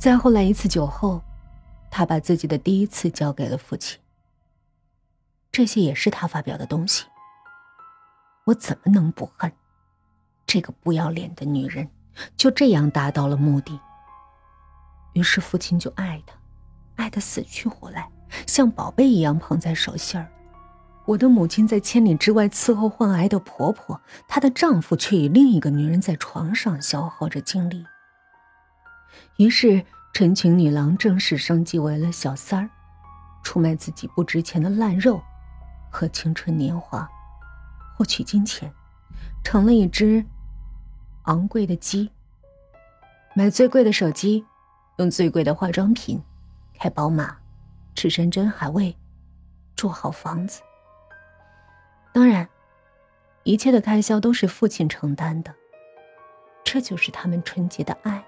再后来一次酒后，他把自己的第一次交给了父亲。这些也是他发表的东西。我怎么能不恨这个不要脸的女人？就这样达到了目的。于是父亲就爱她，爱得死去活来，像宝贝一样捧在手心儿。我的母亲在千里之外伺候患癌的婆婆，她的丈夫却与另一个女人在床上消耗着精力。于是纯情女郎正式升级为了小三儿，出卖自己不值钱的烂肉和青春年华。获取金钱，成了一只昂贵的鸡。买最贵的手机，用最贵的化妆品，开宝马，吃山珍海味，住好房子。当然，一切的开销都是父亲承担的。这就是他们纯洁的爱，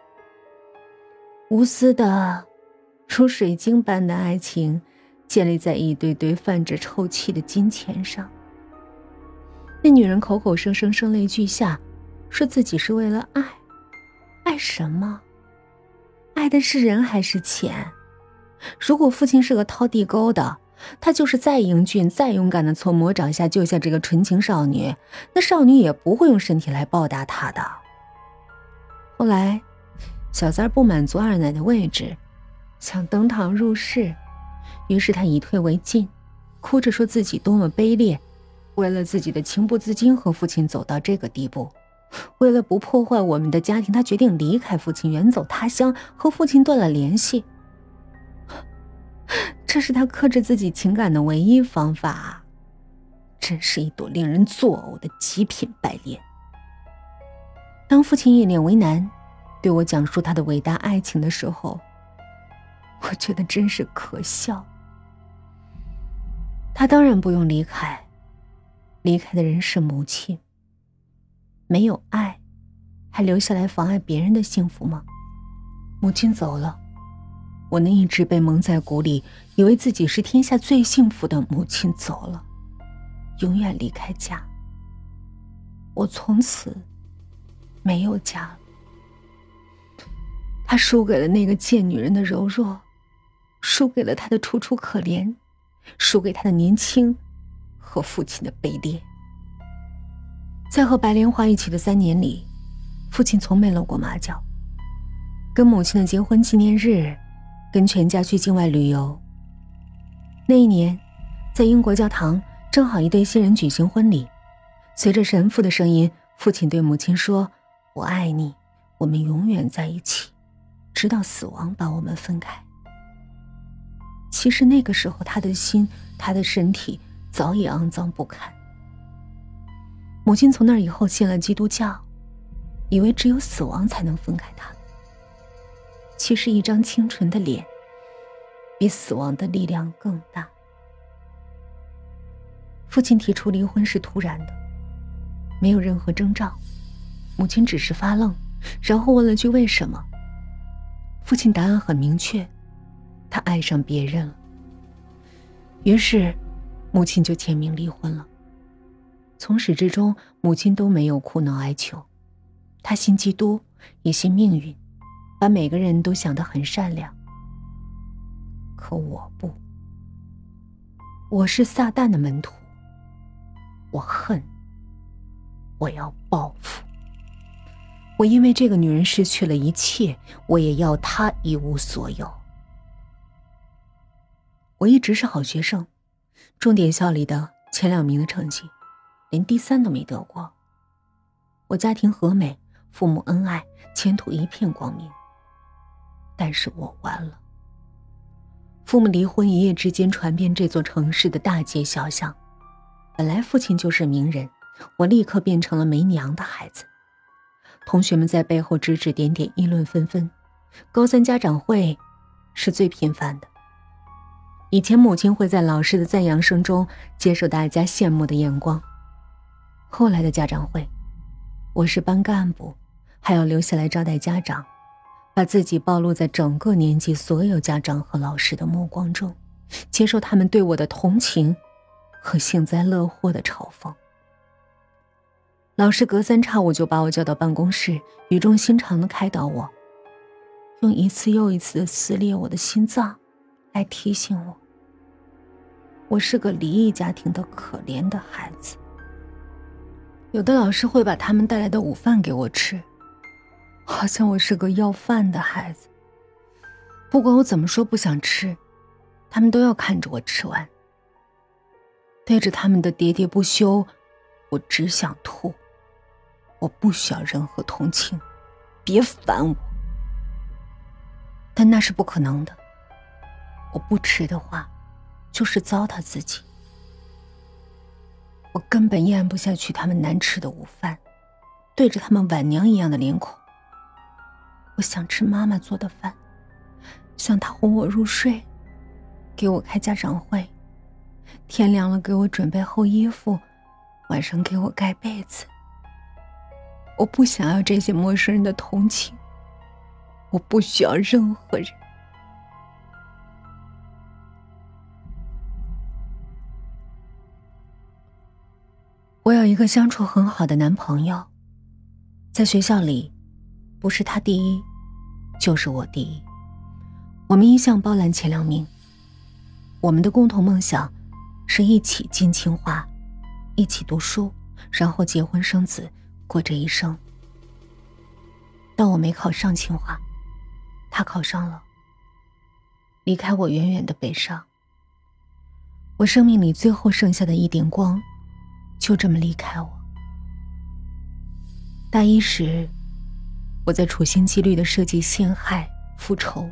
无私的，如水晶般的爱情，建立在一堆堆泛着臭气的金钱上。那女人口口声声声泪俱下，说自己是为了爱，爱什么？爱的是人还是钱？如果父亲是个掏地沟的，他就是再英俊、再勇敢的从魔爪下救下这个纯情少女，那少女也不会用身体来报答他的。后来，小三不满足二奶的位置，想登堂入室，于是他以退为进，哭着说自己多么卑劣。为了自己的情不自禁和父亲走到这个地步，为了不破坏我们的家庭，他决定离开父亲，远走他乡，和父亲断了联系。这是他克制自己情感的唯一方法，真是一朵令人作呕的极品败莲。当父亲一脸为难，对我讲述他的伟大爱情的时候，我觉得真是可笑。他当然不用离开。离开的人是母亲。没有爱，还留下来妨碍别人的幸福吗？母亲走了，我那一直被蒙在鼓里，以为自己是天下最幸福的母亲走了，永远离开家。我从此没有家了。他输给了那个贱女人的柔弱，输给了他的楚楚可怜，输给他的年轻。和父亲的卑劣，在和白莲花一起的三年里，父亲从没露过马脚。跟母亲的结婚纪念日，跟全家去境外旅游。那一年，在英国教堂，正好一对新人举行婚礼。随着神父的声音，父亲对母亲说：“我爱你，我们永远在一起，直到死亡把我们分开。”其实那个时候，他的心，他的身体。早已肮脏不堪。母亲从那以后信了基督教，以为只有死亡才能分开他。其实，一张清纯的脸，比死亡的力量更大。父亲提出离婚是突然的，没有任何征兆。母亲只是发愣，然后问了句“为什么”。父亲答案很明确：他爱上别人了。于是。母亲就签名离婚了。从始至终，母亲都没有哭闹哀求，她信基督，也信命运，把每个人都想得很善良。可我不，我是撒旦的门徒。我恨，我要报复。我因为这个女人失去了一切，我也要她一无所有。我一直是好学生。重点校里的前两名的成绩，连第三都没得过。我家庭和美，父母恩爱，前途一片光明。但是我完了。父母离婚，一夜之间传遍这座城市的大街小巷。本来父亲就是名人，我立刻变成了没娘的孩子。同学们在背后指指点点，议论纷纷。高三家长会是最频繁的。以前母亲会在老师的赞扬声中接受大家羡慕的眼光。后来的家长会，我是班干部，还要留下来招待家长，把自己暴露在整个年级所有家长和老师的目光中，接受他们对我的同情和幸灾乐祸的嘲讽。老师隔三差五就把我叫到办公室，语重心长的开导我：“用一次又一次的撕裂我的心脏，来提醒我，我是个离异家庭的可怜的孩子。有的老师会把他们带来的午饭给我吃，好像我是个要饭的孩子。不管我怎么说不想吃，他们都要看着我吃完。对着他们的喋喋不休，我只想吐。我不需要任何同情，别烦我。但那是不可能的。我不吃的话，就是糟蹋自己。我根本咽不下去他们难吃的午饭，对着他们晚娘一样的脸孔。我想吃妈妈做的饭，想她哄我入睡，给我开家长会，天凉了给我准备厚衣服，晚上给我盖被子。我不想要这些陌生人的同情，我不需要任何人。我有一个相处很好的男朋友，在学校里，不是他第一，就是我第一。我们一向包揽前两名。我们的共同梦想是一起进清华，一起读书，然后结婚生子，过这一生。但我没考上清华，他考上了，离开我远远的北上。我生命里最后剩下的一点光。就这么离开我。大一时，我在处心积虑的设计陷害、复仇。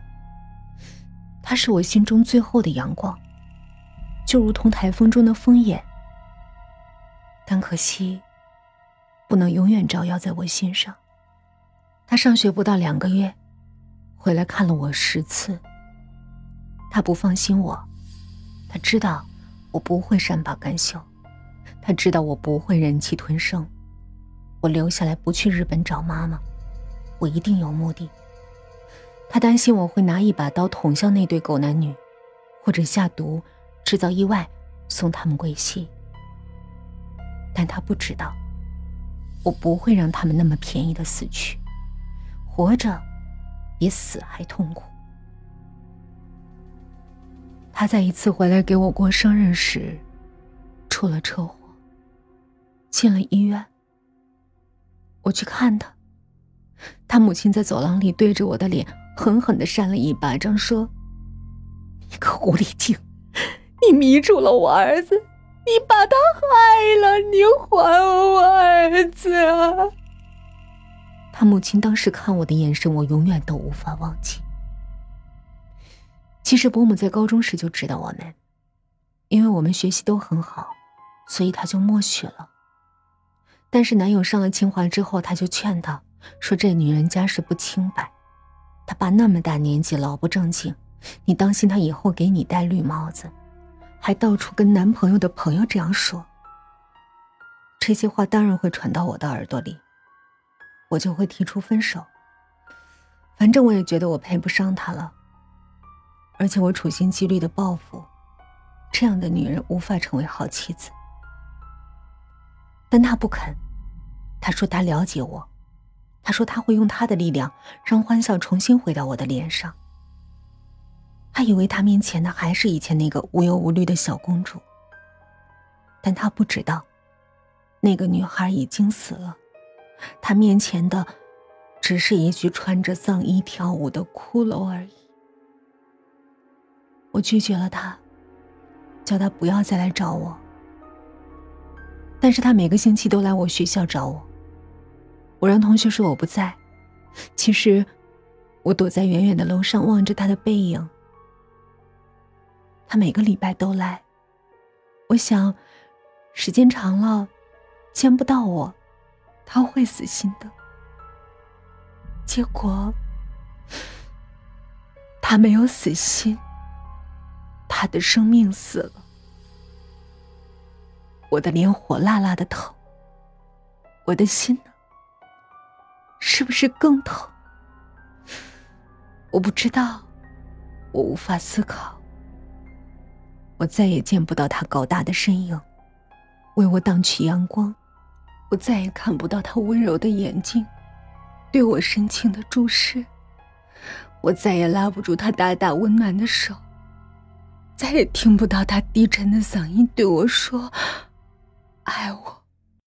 他是我心中最后的阳光，就如同台风中的风眼。但可惜，不能永远照耀在我心上。他上学不到两个月，回来看了我十次。他不放心我，他知道我不会善罢甘休。他知道我不会忍气吞声，我留下来不去日本找妈妈，我一定有目的。他担心我会拿一把刀捅向那对狗男女，或者下毒制造意外送他们归西。但他不知道，我不会让他们那么便宜的死去，活着比死还痛苦。他在一次回来给我过生日时，出了车祸。进了医院，我去看他。他母亲在走廊里对着我的脸狠狠的扇了一巴掌，说：“你个狐狸精，你迷住了我儿子，你把他害了，你还我儿子啊！”他母亲当时看我的眼神，我永远都无法忘记。其实伯母在高中时就知道我们，因为我们学习都很好，所以他就默许了。但是男友上了清华之后，他就劝她说：“这女人家世不清白，她爸那么大年纪老不正经，你当心他以后给你戴绿帽子。”还到处跟男朋友的朋友这样说。这些话当然会传到我的耳朵里，我就会提出分手。反正我也觉得我配不上他了，而且我处心积虑的报复，这样的女人无法成为好妻子。但他不肯，他说他了解我，他说他会用他的力量让欢笑重新回到我的脸上。他以为他面前的还是以前那个无忧无虑的小公主，但他不知道，那个女孩已经死了，他面前的只是一具穿着丧衣跳舞的骷髅而已。我拒绝了他，叫他不要再来找我。但是他每个星期都来我学校找我。我让同学说我不在，其实我躲在远远的楼上望着他的背影。他每个礼拜都来，我想，时间长了，见不到我，他会死心的。结果，他没有死心，他的生命死了。我的脸火辣辣的疼，我的心呢？是不是更疼？我不知道，我无法思考。我再也见不到他高大的身影，为我挡去阳光。我再也看不到他温柔的眼睛，对我深情的注视。我再也拉不住他大大温暖的手，再也听不到他低沉的嗓音对我说：“爱我。”